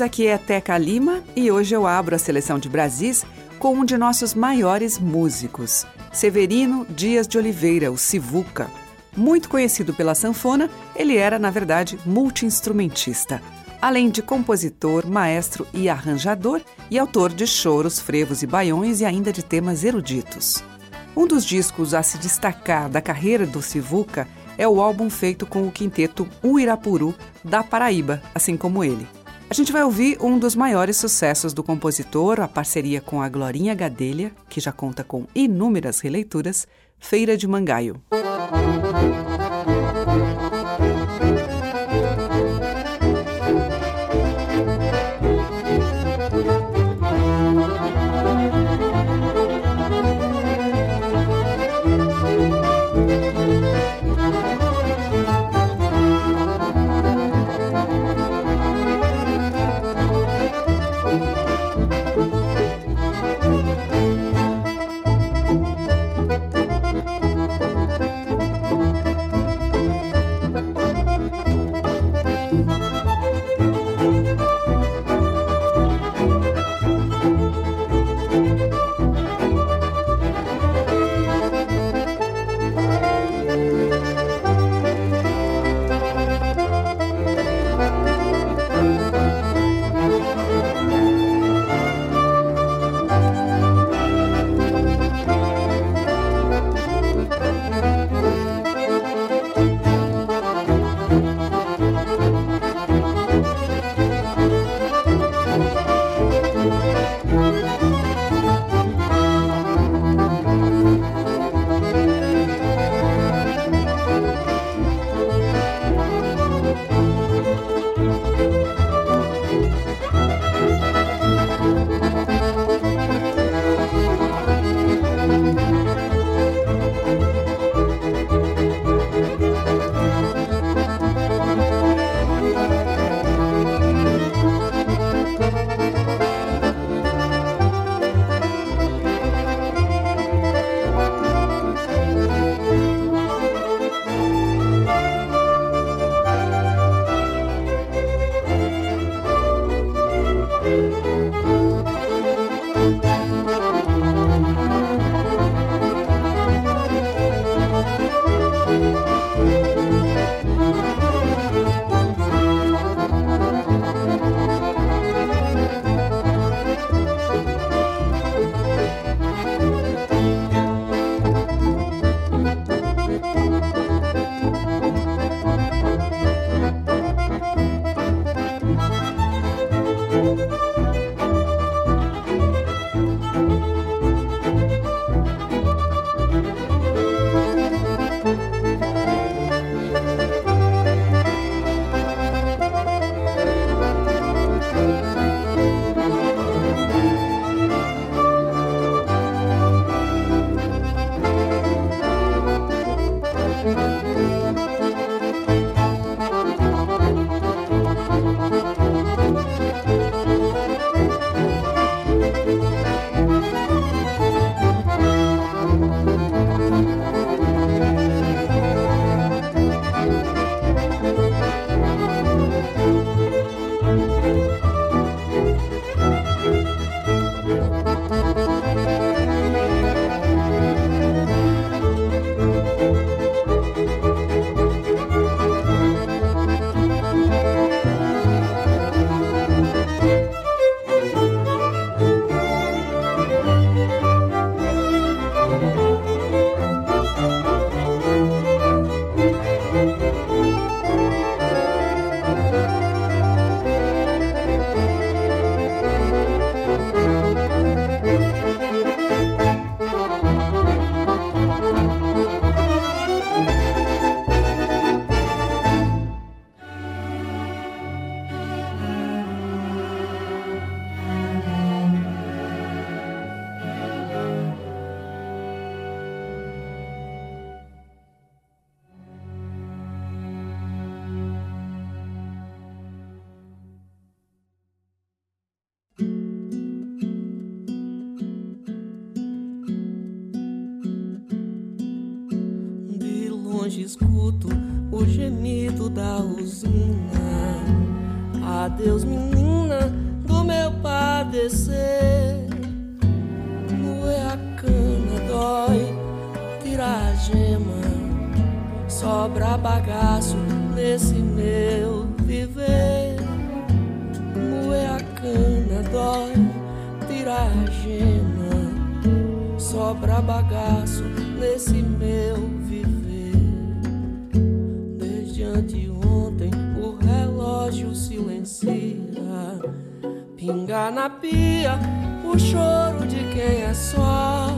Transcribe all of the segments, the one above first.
Aqui é Teca Lima e hoje eu abro a seleção de Brasis com um de nossos maiores músicos, Severino Dias de Oliveira, o Sivuca. Muito conhecido pela sanfona, ele era, na verdade, multiinstrumentista. Além de compositor, maestro e arranjador, e autor de choros, frevos e baiões e ainda de temas eruditos. Um dos discos a se destacar da carreira do Sivuca é o álbum feito com o quinteto Uirapuru da Paraíba, assim como ele. A gente vai ouvir um dos maiores sucessos do compositor, a parceria com a Glorinha Gadelha, que já conta com inúmeras releituras, Feira de Mangaio. Longe escuto o gemido da usina. Adeus, menina do meu padecer. Moer a cana dói, tirar a gema. Sobra bagaço nesse meu viver. Moer a cana dói, tirar a gema. Sobra bagaço nesse meu silencia. Pinga na pia o choro de quem é só.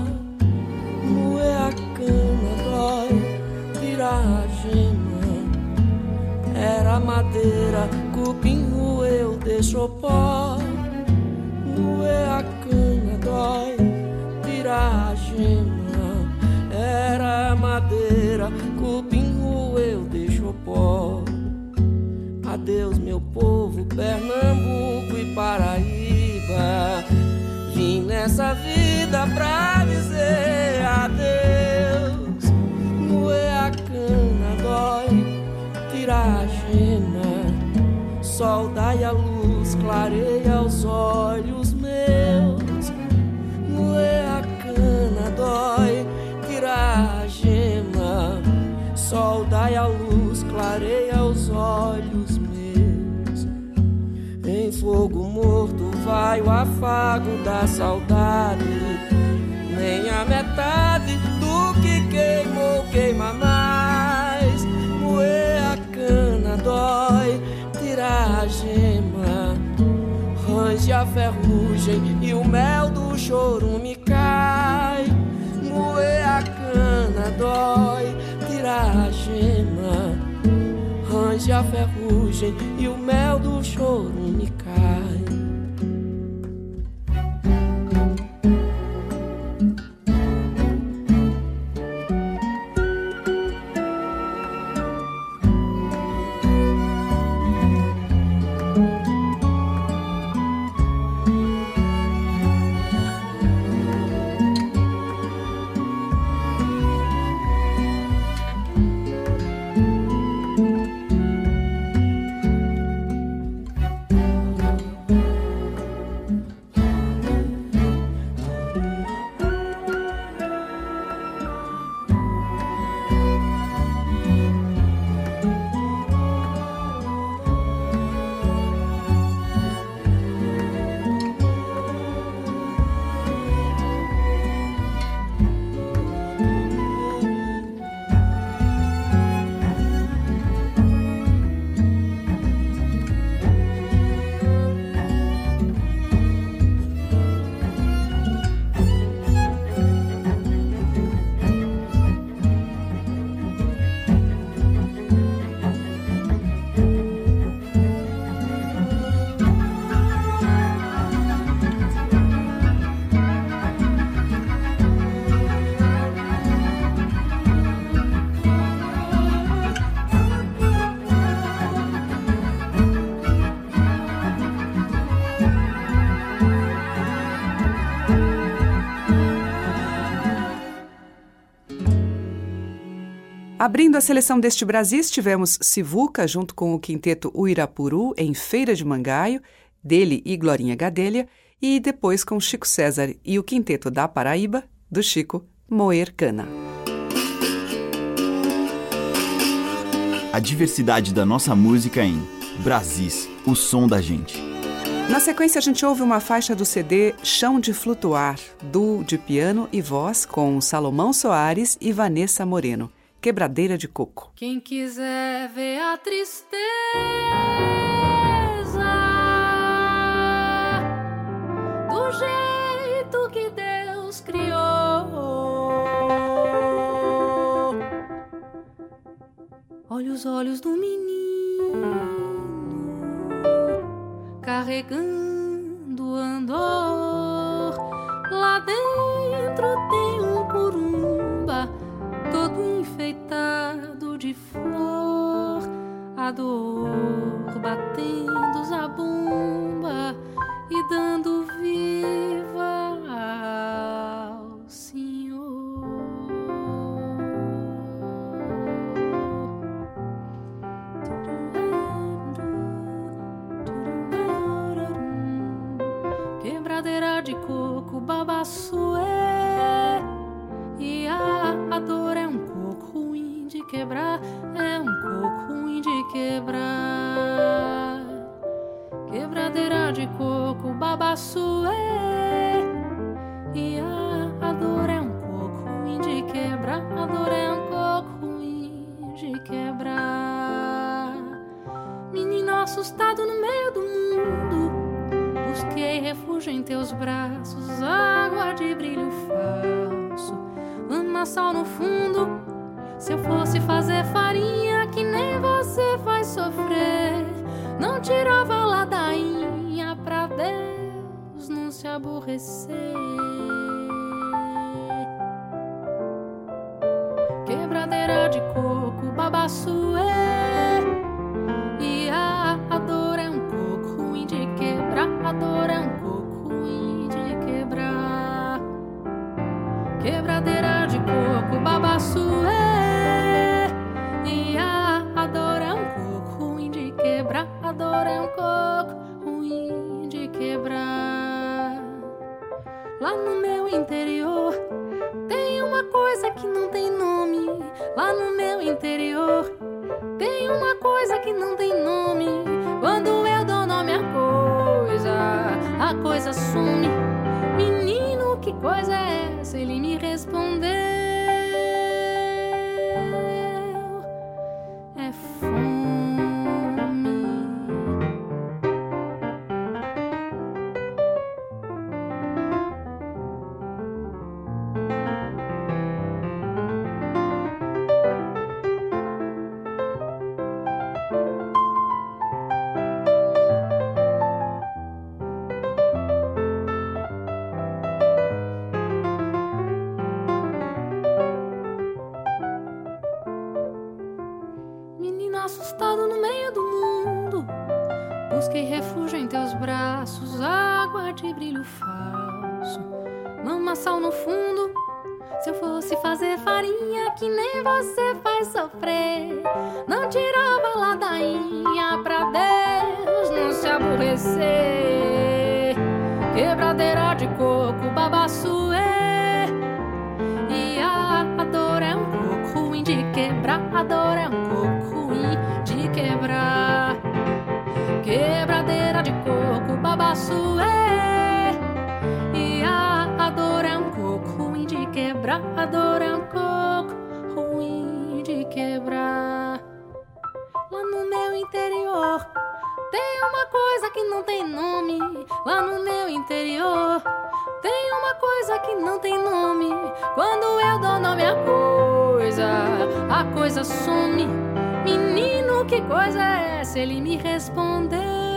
Moer a cana dói, tirar a gema. Era madeira, cupim roeu, deixou pó. Moer a cana dói, tirar a gema. Era madeira, cupim roeu, deixou pó. Adeus, meu povo, Pernambuco e Paraíba. Vim nessa vida pra dizer adeus. Moer a cana dói, tirar a gema. Sol dai a luz, clareia os olhos meus. Moer a cana dói, tirar a gema. Sol dai a luz, clareia fogo morto vai o afago da saudade. Nem a metade do que queimou queima mais. Moer a cana dói, tirar a gema. Range a ferrugem e o mel do chorume cai. Moer a cana dói, tirar a gema. Range a ferrugem e o mel do chorume Abrindo a seleção deste Brasil, tivemos Sivuca junto com o quinteto Uirapuru em Feira de Mangaio, dele e Glorinha Gadelha, e depois com Chico César e o quinteto da Paraíba, do Chico, Moer Cana. A diversidade da nossa música em Brasis, o som da gente. Na sequência, a gente ouve uma faixa do CD Chão de Flutuar, do de piano e voz com Salomão Soares e Vanessa Moreno. Quebradeira de Coco. Quem quiser ver a tristeza do jeito que Deus criou, olha os olhos do menino carregando andor. Lá dentro tem um curumba todo enfeitado de flor, a dor batendo a bomba e dando viva ao Senhor. Quebradeira de coco, babaçoeira e a, a dor é um coco ruim de quebrar, é um coco ruim de quebrar. Quebradeira de coco, babaçuê. E a, a dor é um coco ruim de quebrar, a dor é um coco ruim de quebrar. Menino assustado no meio do mundo busquei refúgio em teus braços, água de brilho falso, lamaçal no fundo. Se eu fosse fazer farinha que nem você faz sofrer, não tirava ladainha pra Deus não se aborrecer. Quebradeira de coco, babaçuê. Assustado no meio do mundo, busquei refúgio em teus braços, água de brilho falso, lamaçal no fundo. Se eu fosse fazer farinha que nem você faz sofrer, não tirava ladainha pra Deus não se aborrecer. Quebradeira de coco, babaçuê. E a, a dor é um coco ruim de quebrar. A dor é um coco coco, babaçuê. E a dor é um coco ruim de quebrar. A dor é um coco ruim de quebrar. Lá no meu interior tem uma coisa que não tem nome. Lá no meu interior tem uma coisa que não tem nome. Quando eu dou nome à coisa, a coisa some. Menino, que coisa é essa? Ele me respondeu.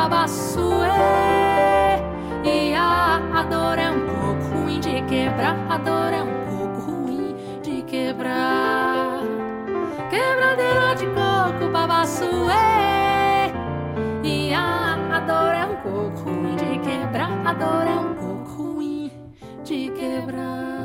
Babaçuê. E a, a dor é um pouco ruim de quebrar. A dor é um pouco ruim de quebrar. Quebradeira de coco, babaçuê. E a, a dor é um pouco ruim de quebrar. A dor é um pouco ruim de quebrar.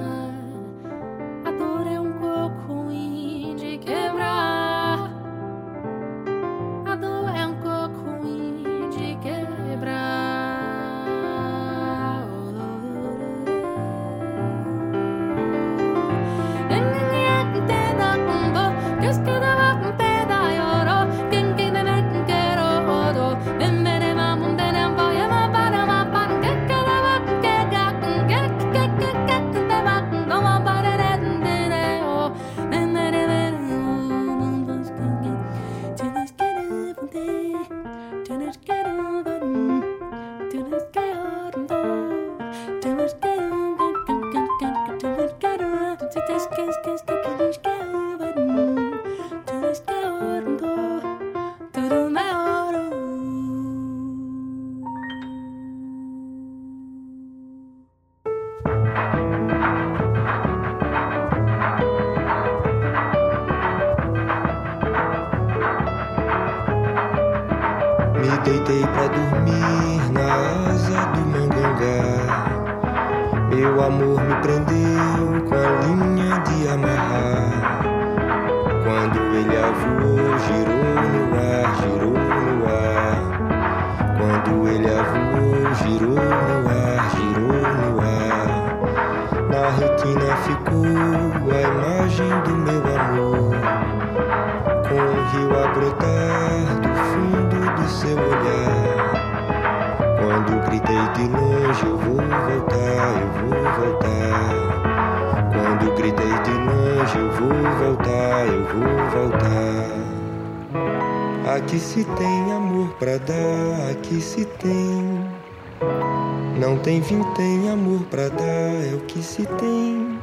Não tem amor pra dar, é o que se tem.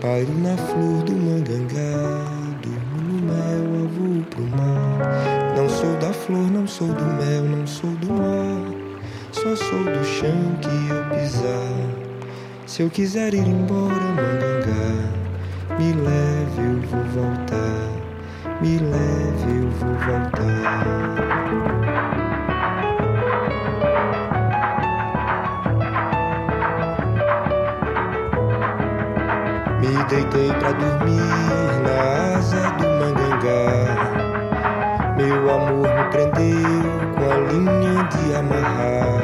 Paro na flor do mangangá, durmo no mel, avô pro mar. Não sou da flor, não sou do mel, não sou do mar. Só sou do chão que eu pisar. Se eu quiser ir embora, Mangangá, me leve, eu vou voltar. Me leve, eu vou voltar. Deitei pra dormir na asa do mangangá. Meu amor me prendeu com a linha de amarrar.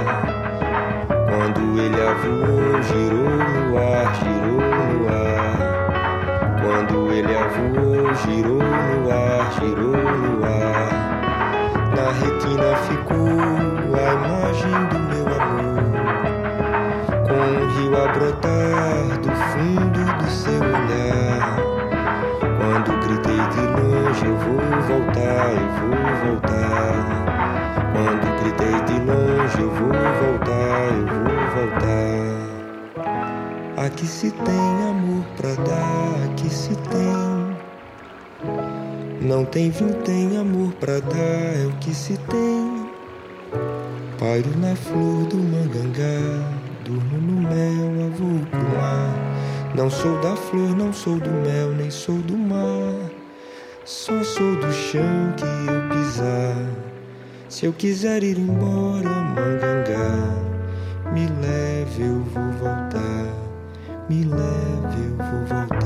Quando ele avoou, girou no ar, girou no ar. Quando ele avoou, girou no ar, girou no ar. Na retina ficou a imagem do meu amor, com o rio a brotar longe, eu vou voltar, eu vou voltar. Quando gritei de longe, eu vou voltar, eu vou voltar. Aqui se tem amor pra dar, aqui se tem. Não tem fim, tem amor pra dar, é o que se tem. Pairo na flor do mangangá, durmo no mel, avô pro mar. Não sou da flor, não sou do mel, nem sou do mar. Só sou do chão que eu pisar. Se eu quiser ir embora, mangangá, me leve, eu vou voltar. Me leve, eu vou voltar.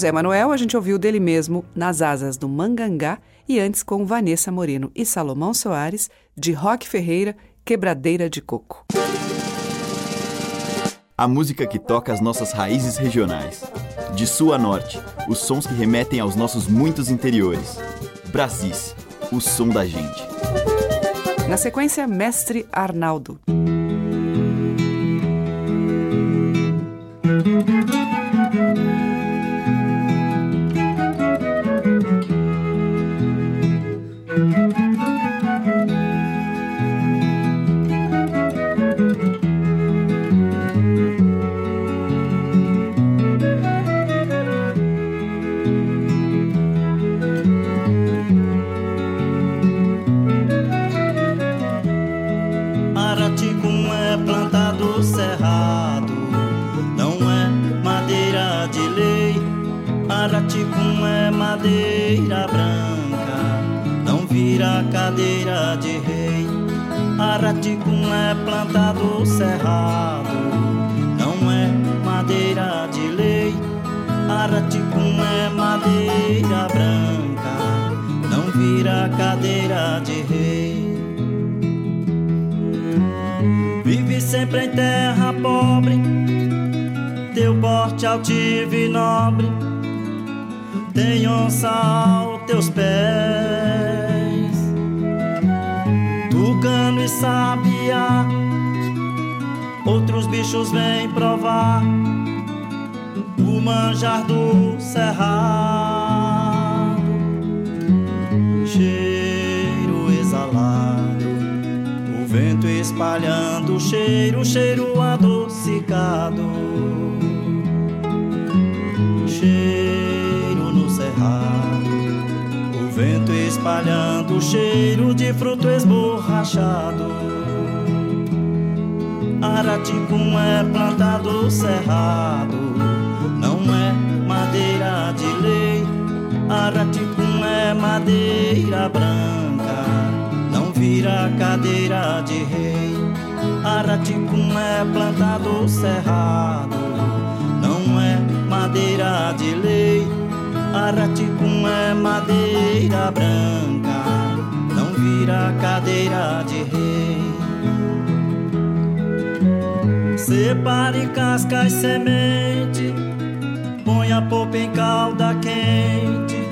Zé Manuel, a gente ouviu dele mesmo Nas Asas do Mangangá e antes com Vanessa Moreno e Salomão Soares, de Roque Ferreira, Quebradeira de Coco. A música que toca as nossas raízes regionais. De sul a norte, os sons que remetem aos nossos muitos interiores. Brasis, o som da gente. Na sequência, Mestre Arnaldo. Cadeira de rei. Araticum é plantado cerrado, não é madeira de lei. Araticum é madeira branca, não vira cadeira de rei. Vive sempre em terra pobre, teu porte altivo e nobre, tem onça aos teus pés. Tu tucano e sabiá. Outros bichos vêm provar o manjar do cerrado, cheiro exalado, o vento espalhando o cheiro, cheiro adocicado, vento espalhando o cheiro de fruto esborrachado. Araticum é plantado cerrado, não é madeira de lei. Araticum é madeira branca, não vira cadeira de rei. Araticum é plantado cerrado, não é madeira de lei. Araticum é madeira branca, não vira cadeira de rei. Separe casca e semente, ponha polpa em calda quente,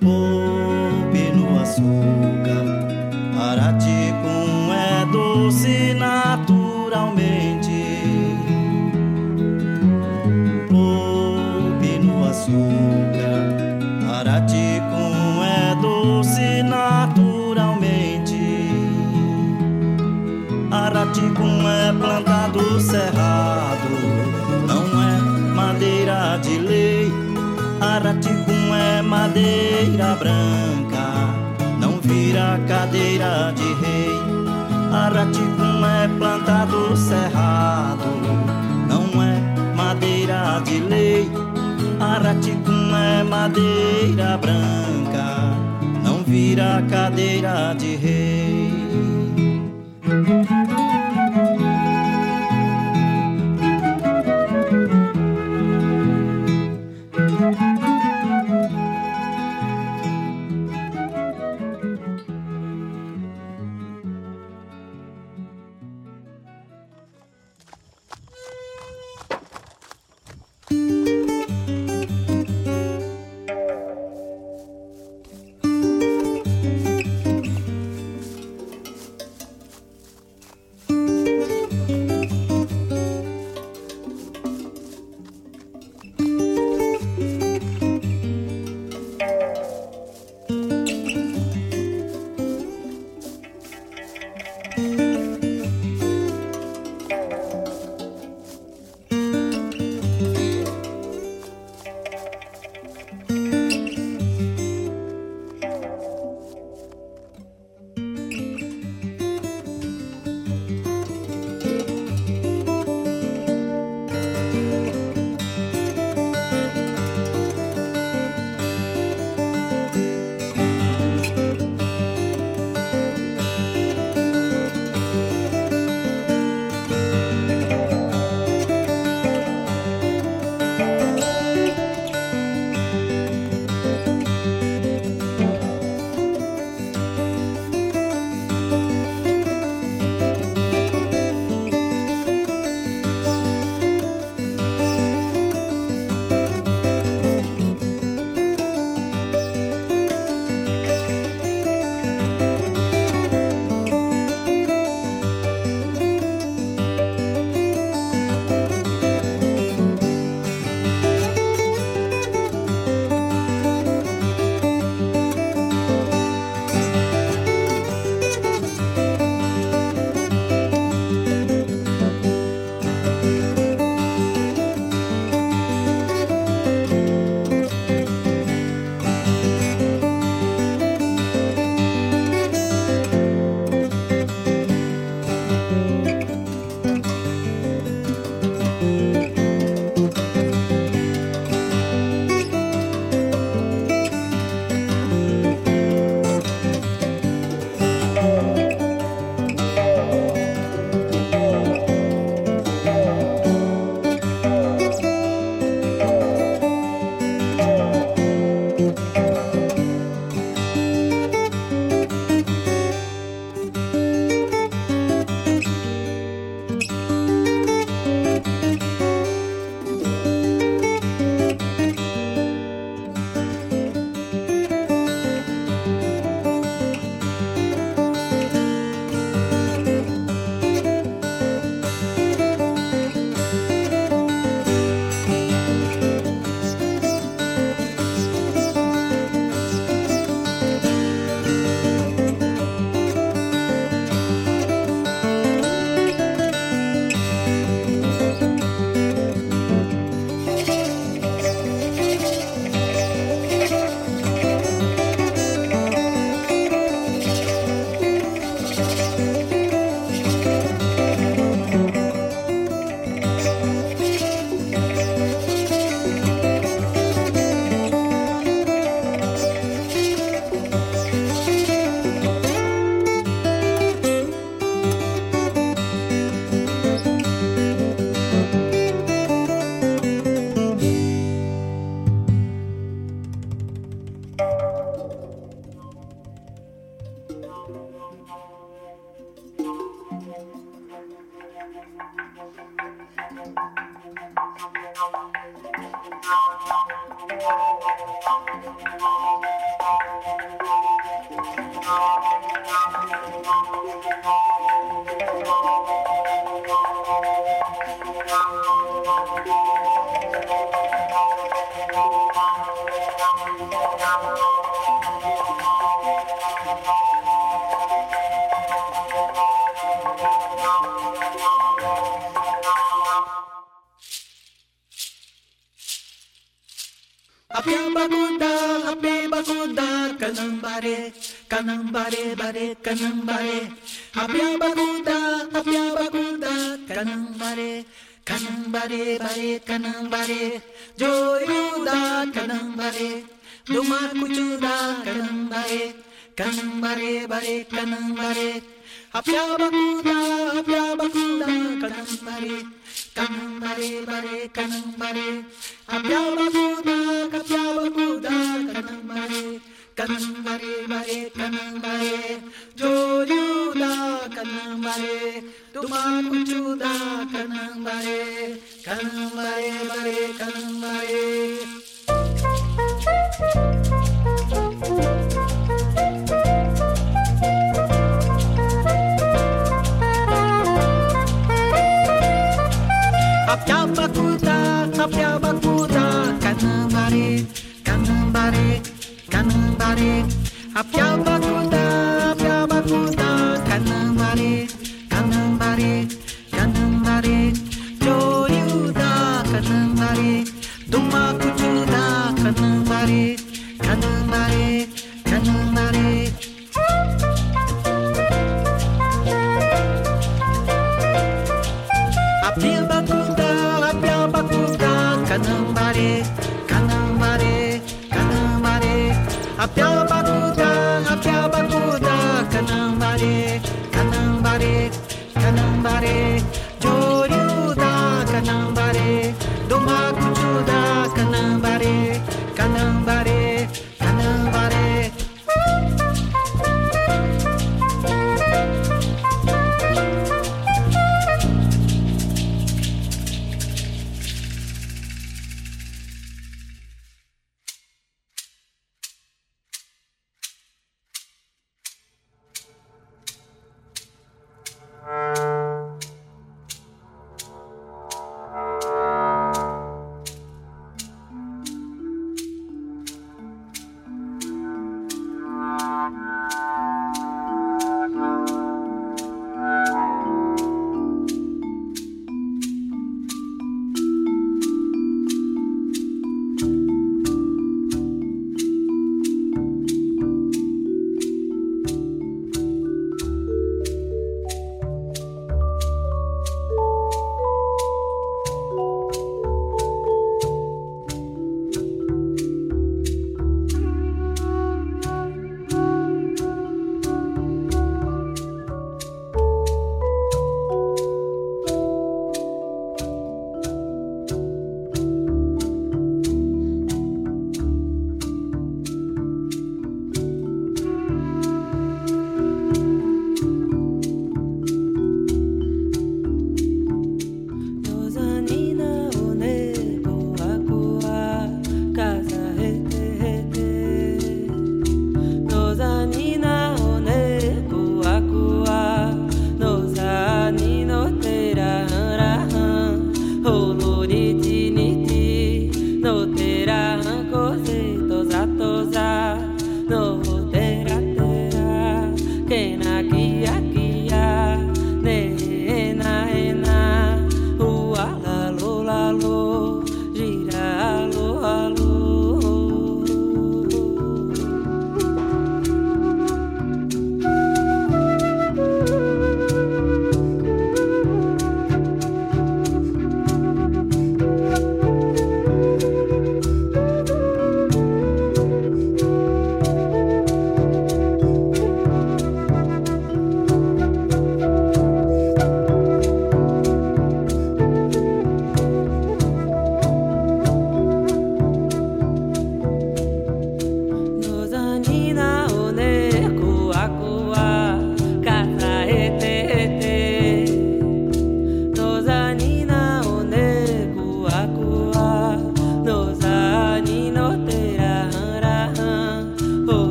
poupe no açúcar. Araticum é doce naturalmente. kanang bare joyu da kanang dumar kuchu da kanang bare kanang bare bare kanang apya bakuda apya bakuda kanang bare kanang bare bare kanang apya bakuda apya bakuda kanang कनंबरे बरे कनंबरे जोयूदा कनंबरे तुमा कुचूदा कनंबरे कनंबरे बरे कनंबरे। अब क्या बकू everybody. Applauda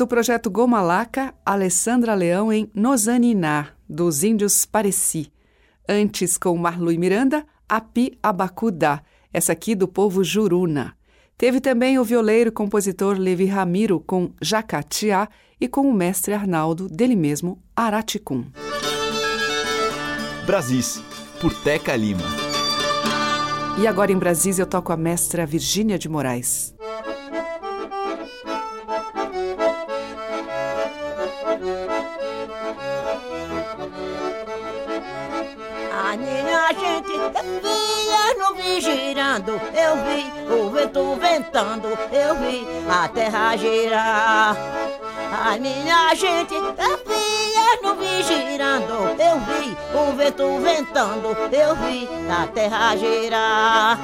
do projeto Gomalaca Alessandra Leão em Nozaniná, dos índios Pareci. Antes, com Marlui Miranda, Api Abacudá, essa aqui do povo Juruna. Teve também o violeiro e compositor Levi Ramiro com Jacatiá e com o mestre Arnaldo, dele mesmo, Araticum. Brasis, por Teca Lima. E agora em Brasis eu toco a mestra Virgínia de Moraes. Minha gente via vi girando, eu vi o vento ventando, eu vi a terra girar. A minha gente via vi girando, eu vi o vento ventando, eu vi a terra girar.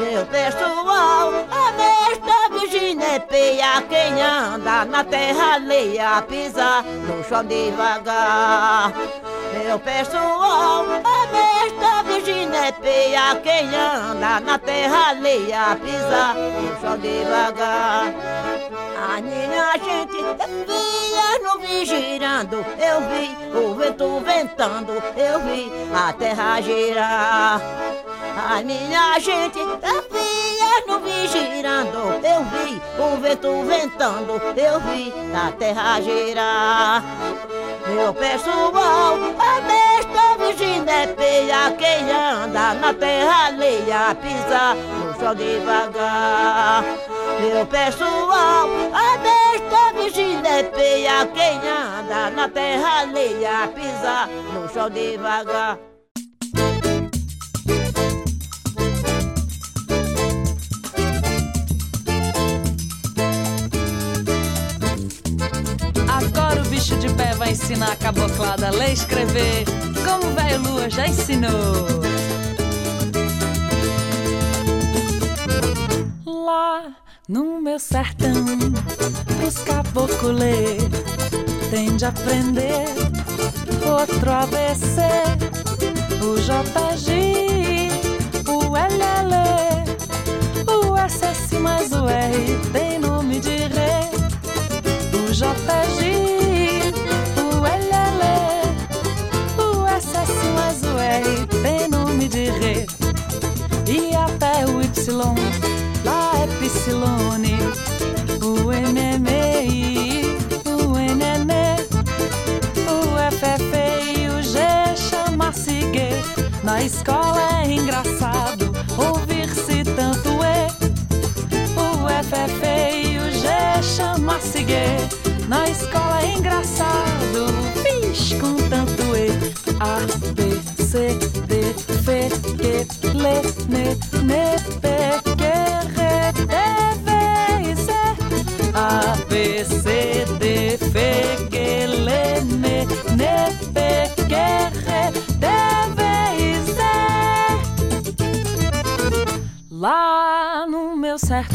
Meu pessoal, a besta Virgínia é peia, quem anda na terra alheia, pisar no chão devagar. Meu pessoal, a besta Virgínia é peia, quem anda na terra alheia, pisar no chão devagar. A minha gente via no vi girando, eu vi o vento ventando, eu vi a terra girar. A minha gente via no vi girando, eu vi o vento ventando, eu vi a terra girar. Meu pessoal, a besta Virgínia é peia, quem anda na terra alheia, pisa no chão devagar. Meu pessoal, a besta Virgínia é peia, quem anda na terra alheia, pisa no chão devagar. Bicho de pé vai ensinar a caboclada a ler e escrever, como o velho Lua já ensinou. Lá no meu sertão, pros ler, tem de aprender outro ABC, o JG, o LL, o SS mais o R tem nome de rei. O JG,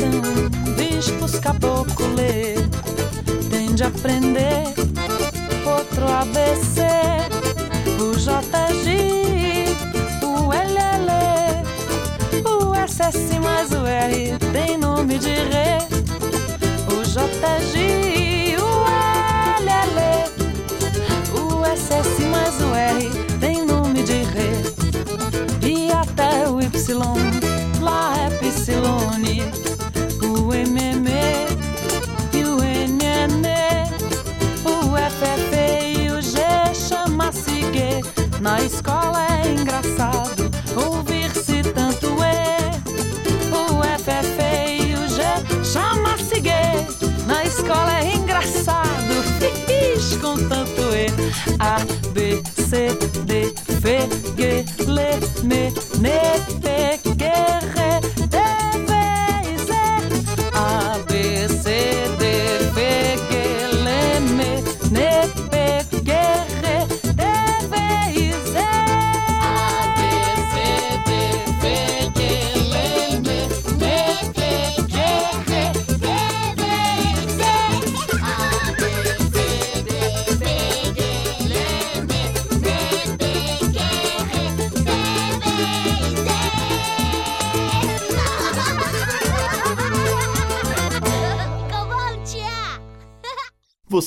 meu sertão, bispos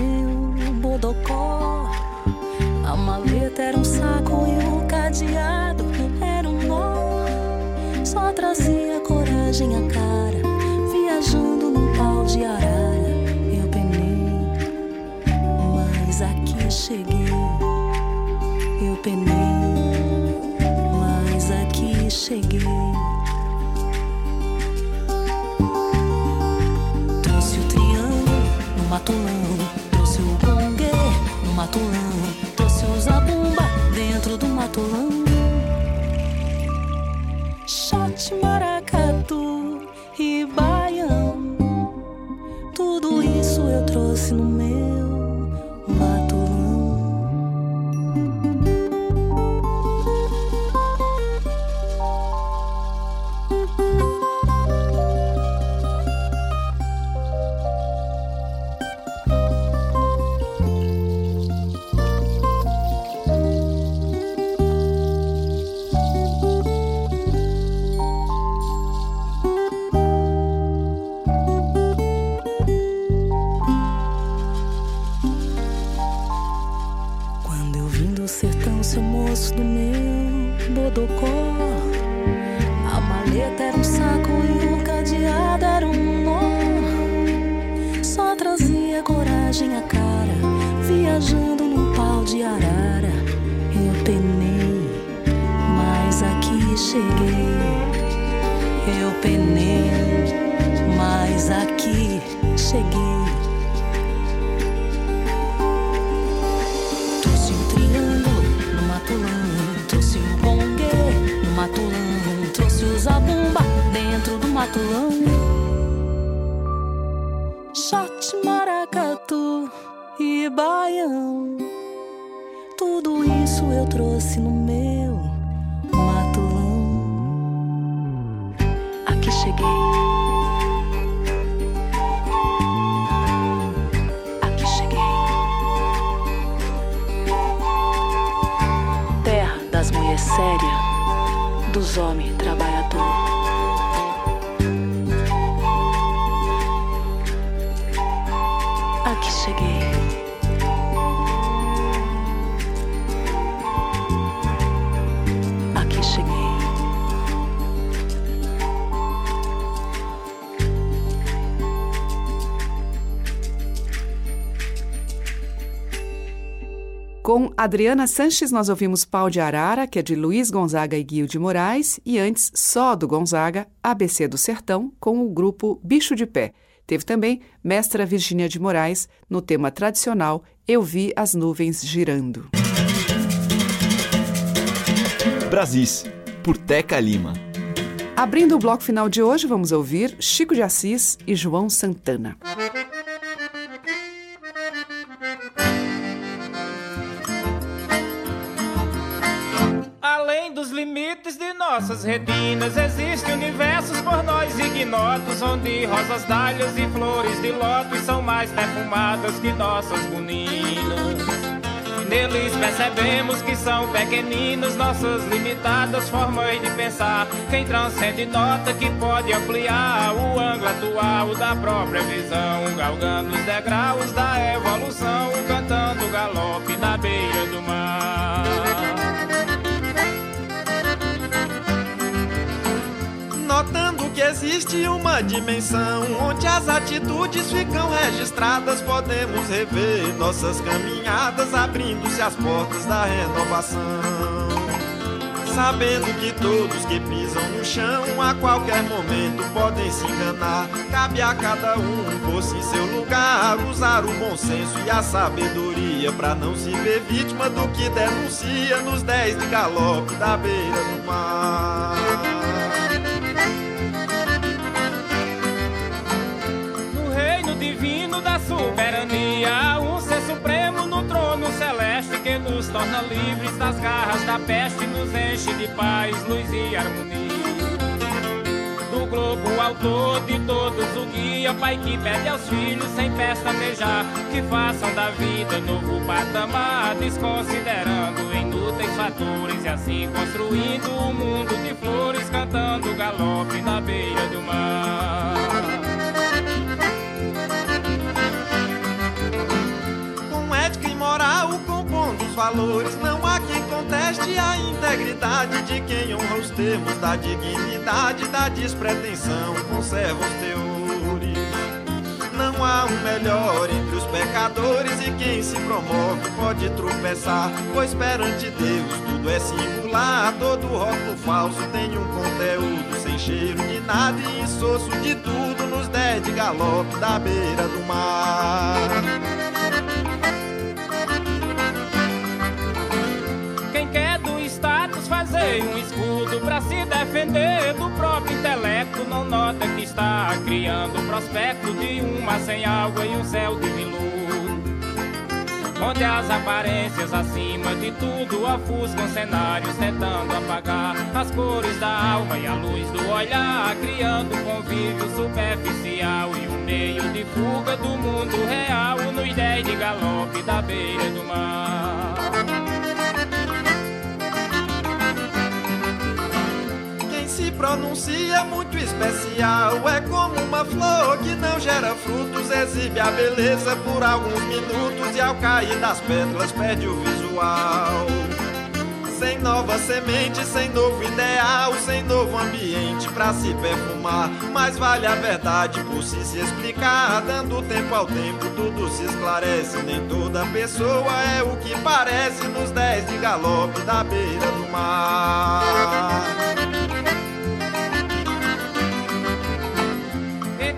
Meu bodocó. A maleta era um saco e o cadeado era um nó. Só trazia coragem a cara, viajando num pau de arara. Eu penei, mas aqui cheguei. Eu penei, mas aqui cheguei. Trouxe o triângulo no matulão, matulão, trouxe o zabumba dentro do matulão. Shot, maracatu e baião, tudo isso eu trouxe no meu de arara. Eu penei, mas aqui cheguei. Eu penei, mas aqui cheguei. Trouxe um triângulo no matulão, trouxe um bongue no matulão, trouxe o zabumba dentro do matulão. Shot, maracatu e baião, eu trouxe no meu matulão. Aqui cheguei. Aqui cheguei. terra das mulheres sérias, dos homens Com Adriana Sanches, nós ouvimos Pau de Arara, que é de Luiz Gonzaga e Guio de Moraes, e antes, só do Gonzaga, ABC do Sertão, com o grupo Bicho de Pé. Teve também Mestra Virgínia de Moraes, no tema tradicional Eu Vi as Nuvens Girando. Brasis, por Teca Lima. Abrindo o bloco final de hoje, vamos ouvir Chico de Assis e João Santana. Limites de nossas retinas, existem universos por nós ignotos, onde rosas, dálias e flores de lótus são mais perfumadas que nossas boninas. Neles percebemos que são pequeninos nossas limitadas formas de pensar. Quem transcende nota que pode ampliar o ângulo atual da própria visão, galgando os degraus da evolução, cantando galope na beira do mar. Que existe uma dimensão onde as atitudes ficam registradas, podemos rever nossas caminhadas, abrindo-se as portas da renovação. Sabendo que todos que pisam no chão a qualquer momento podem se enganar. Cabe a cada um pôr-se em seu lugar, usar o bom senso e a sabedoria para não se ver vítima do que denuncia nos dez de galope da beira do mar. Divino da soberania, um ser supremo no trono celeste que nos torna livres das garras da peste, nos enche de paz, luz e harmonia. Do globo autor de todos o guia, pai que pede aos filhos sem pestanejar, que façam da vida novo patamar, desconsiderando inúteis fatores e assim construindo um mundo de flores, cantando galope na beira do mar. Compondo os valores, não há quem conteste a integridade de quem honra os termos da dignidade, da despretensão, conserva os teores. Não há um melhor entre os pecadores e quem se promove pode tropeçar, pois perante Deus tudo é singular. Todo rótulo falso tem um conteúdo sem cheiro de nada e insosso de tudo nos dez de galope da beira do mar. Se defender do próprio intelecto, não nota que está criando o prospecto de uma sem água e um céu de veludo. Onde as aparências acima de tudo ofuscam cenários tentando apagar as cores da alma e a luz do olhar, criando um convívio superficial e um meio de fuga do mundo real nos dez de galope da beira do mar. Pronuncia muito especial é como uma flor que não gera frutos, exibe a beleza por alguns minutos e ao cair das pétalas perde o visual. Sem nova semente, sem novo ideal, sem novo ambiente pra se perfumar. Mas vale a verdade por si se explicar. Dando tempo ao tempo, tudo se esclarece. Nem toda pessoa é o que parece nos dez de galope da beira do mar.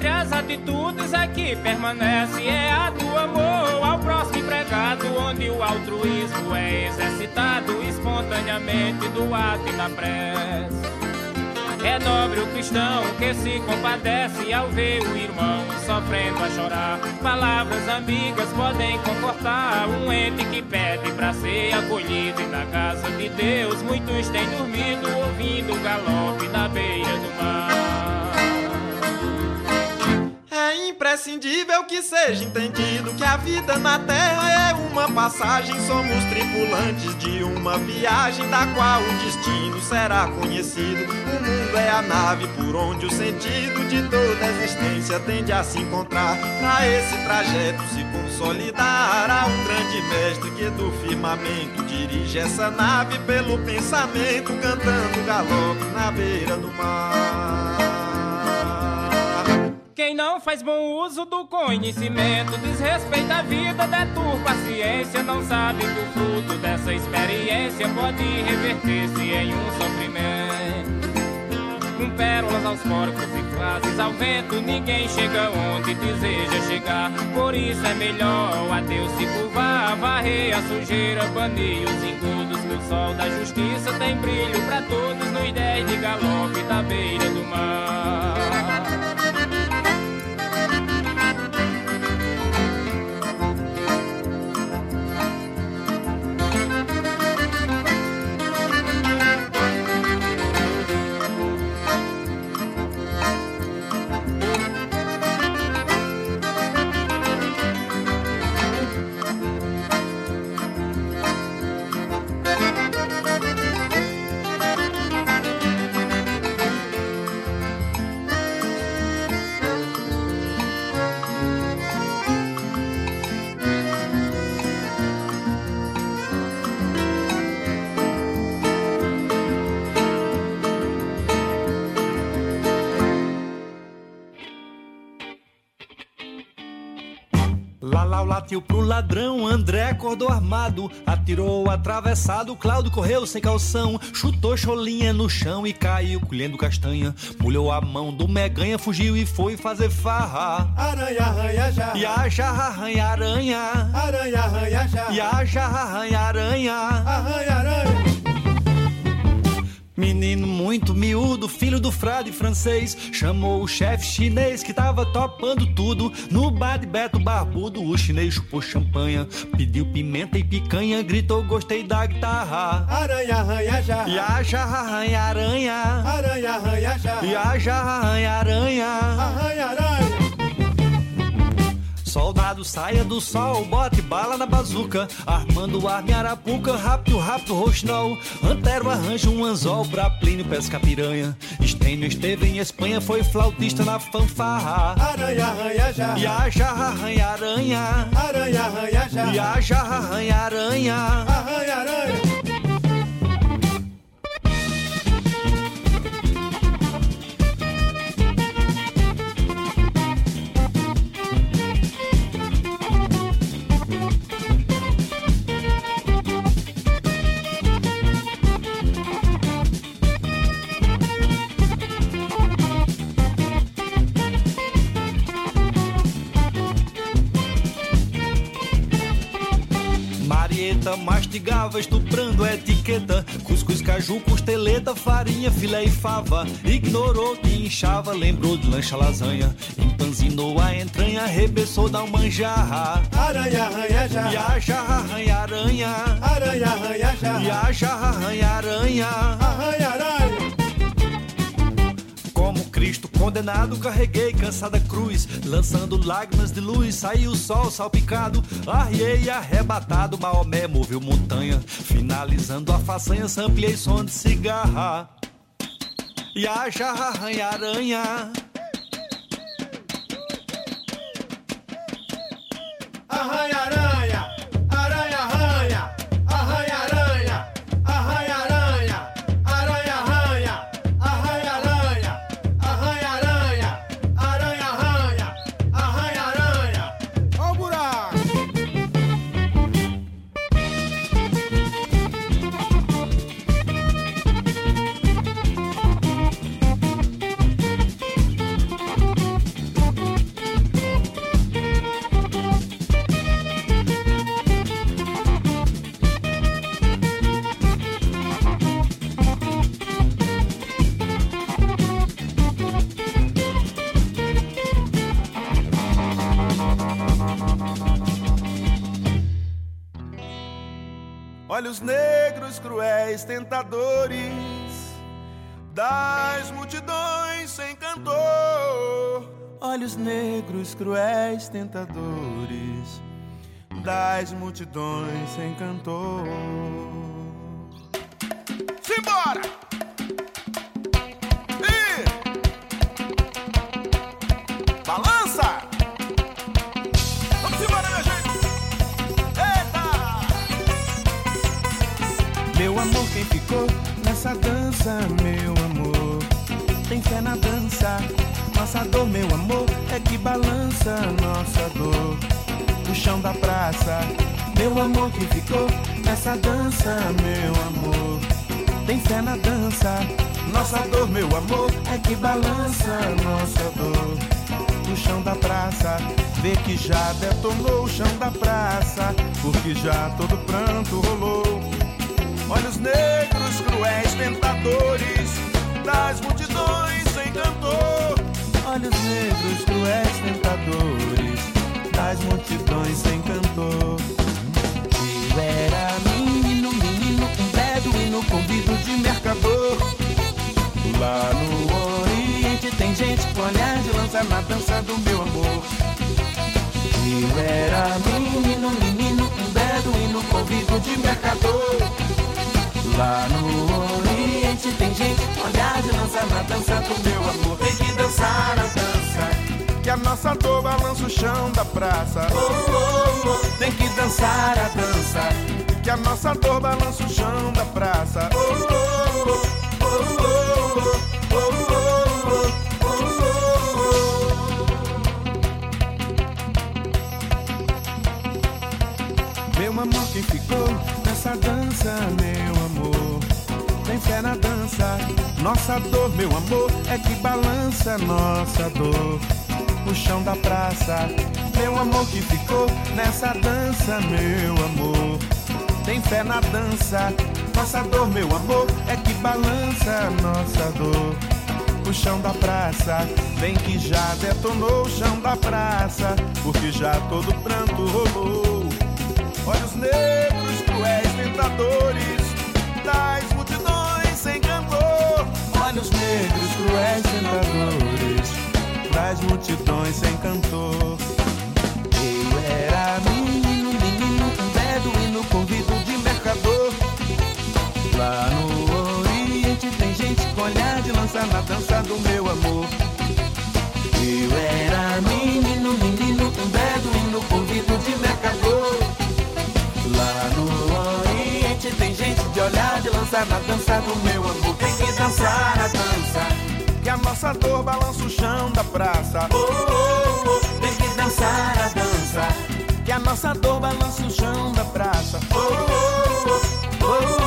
Entre as atitudes é que permanece é a do amor ao próximo empregado, onde o altruísmo é exercitado espontaneamente do ato e da prece. É nobre o cristão que se compadece ao ver o irmão sofrendo a chorar. Palavras amigas podem confortar um ente que pede pra ser acolhido. E na casa de Deus muitos têm dormido ouvindo o galope na beira do mar. Imprescindível que seja entendido que a vida na Terra é uma passagem. Somos tripulantes de uma viagem da qual o destino será conhecido. O mundo é a nave por onde o sentido de toda a existência tende a se encontrar. Pra esse trajeto se consolidar, há um grande mestre que do firmamento dirige essa nave pelo pensamento, cantando galope na beira do mar. Quem não faz bom uso do conhecimento, desrespeita a vida, deturpa a ciência, não sabe que o fruto dessa experiência pode reverter-se em um sofrimento. Com pérolas aos corpos e frases ao vento, ninguém chega onde deseja chegar. Por isso é melhor a Deus se curvar, varrer a sujeira, banir os engodos, que o sol da justiça tem brilho pra todos nos dez de galope da beira do mar. Lalau latiu pro ladrão, André acordou armado, atirou atravessado, Cláudio correu sem calção, chutou cholinha no chão e caiu colhendo castanha, molhou a mão do meganha, fugiu e foi fazer farra. Aranha, arranha, já. E a jarra arranha aranha. Aranha, arranha, já. E a jarra arranha aranha. Arranha, aranha. Menino muito miúdo, filho do frade francês, chamou o chefe chinês que tava topando tudo. No bar de Beto Barbudo, o chinês chupou champanha, pediu pimenta e picanha, gritou gostei da guitarra. Aranha, arranha, jarra arranha aranha. Aranha, arranha, jarra arranha aranha. Arranha, aranha. Soldado saia do sol, bote bala na bazuca, armando arma em arapuca, rápido, rápido, roxinol. Antero arranja um anzol pra Plínio pesca piranha. Estênio esteve em Espanha, foi flautista na fanfarra. Aranha, arranha, já. E a jarra arranha aranha. Aranha, arranha, já. E a jarra arranha aranha. Arranha, aranha. Marieta mastigava, estuprando a etiqueta. Cuscuz, caju, costeleta, farinha, filé e fava. Ignorou que inchava, lembrou de lancha lasanha. Empanzinou a entranha, arrebençou da manjarra. Aranha, arranha, já. E a jarra arranha aranha. Aranha, arranha, já. E a jarra arranha aranha. Arranha, aranha. Como Cristo condenado, carreguei cansada cruz, lançando lágrimas de luz, saiu o sol salpicado, arriei arrebatado, Maomé moveu montanha, finalizando a façanha, sampliei som de cigarra. E a jarra arranha tentadores das multidões sem cantor. Olhos negros, cruéis, tentadores das multidões sem cantor. Simbora! Nossa dor, meu amor, é que balança nossa dor. O chão da praça. Meu amor, quem ficou nessa dança, meu amor? Tem fé na dança. Nossa dor, meu amor, é que balança nossa dor. O chão da praça. Vê que já detonou o chão da praça. Porque já todo pranto rolou. Olhos negros, cruéis, tentadores das multidões sem cantor. Olhos negros, cruéis, tentadores das multidões sem cantor. Eu era menino, menino, um beduíno convido de mercador. Lá no Oriente tem gente com olhar de lança na dança do meu amor. Eu era menino, menino, um beduíno convido de mercador. Lá no Oriente gente tem jeito. Olhar de lança na dança do meu amor. Tem que dançar a dança. Que a nossa dor balança o chão da praça. Oh, oh, oh, tem que dançar a dança. Que a nossa dor balança o chão da praça. Oh, oh, oh, oh, oh, oh, oh, oh. Meu amor, quem ficou nessa dança, meu amor? Fé na dança, nossa dor, meu amor, é que balança nossa dor. O chão da praça, meu amor que ficou nessa dança, meu amor. Tem fé na dança, nossa dor, meu amor, é que balança nossa dor o chão da praça. Vem que já detonou o chão da praça, porque já todo pranto rolou. Olhos negros, cruéis, tentadores das. Olhos negros, cruéis, tentadores das multidões sem cantor. Eu era menino, menino, beduíno convido de mercador. Lá no Oriente tem gente com olhar de lança na dança do meu amor. Eu era na dança do meu amor. Tem que dançar a dança, que a nossa dor balança o chão da praça. Oh, oh, oh, tem que dançar a dança, que a nossa dor balança o chão da praça. Oh, oh, oh, oh, oh,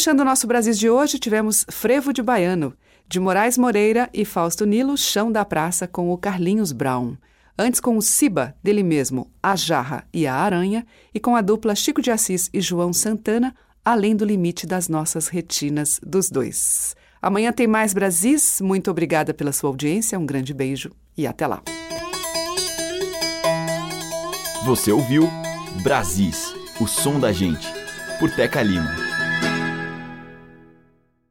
fechando o nosso Brasil de hoje, tivemos Frevo de Baiano, de Moraes Moreira e Fausto Nilo, Chão da Praça, com o Carlinhos Brown. Antes com o Siba, dele mesmo, A Jarra e a Aranha, e com a dupla Chico de Assis e João Santana, Além do Limite das Nossas Retinas, dos dois. Amanhã tem mais Brasis. Muito obrigada pela sua audiência, um grande beijo e até lá. Você ouviu Brasis, o som da gente, por Teca Lima.